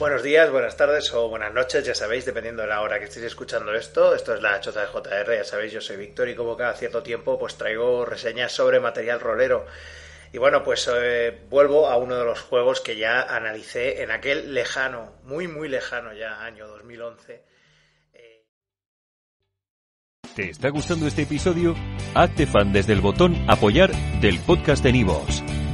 Buenos días, buenas tardes o buenas noches, ya sabéis, dependiendo de la hora que estéis escuchando esto. Esto es la Chota de JR, ya sabéis, yo soy Víctor y como cada cierto tiempo pues traigo reseñas sobre material rolero. Y bueno, pues eh, vuelvo a uno de los juegos que ya analicé en aquel lejano, muy muy lejano ya, año 2011. ¿Te está gustando este episodio? Hazte fan desde el botón apoyar del podcast de Nivos.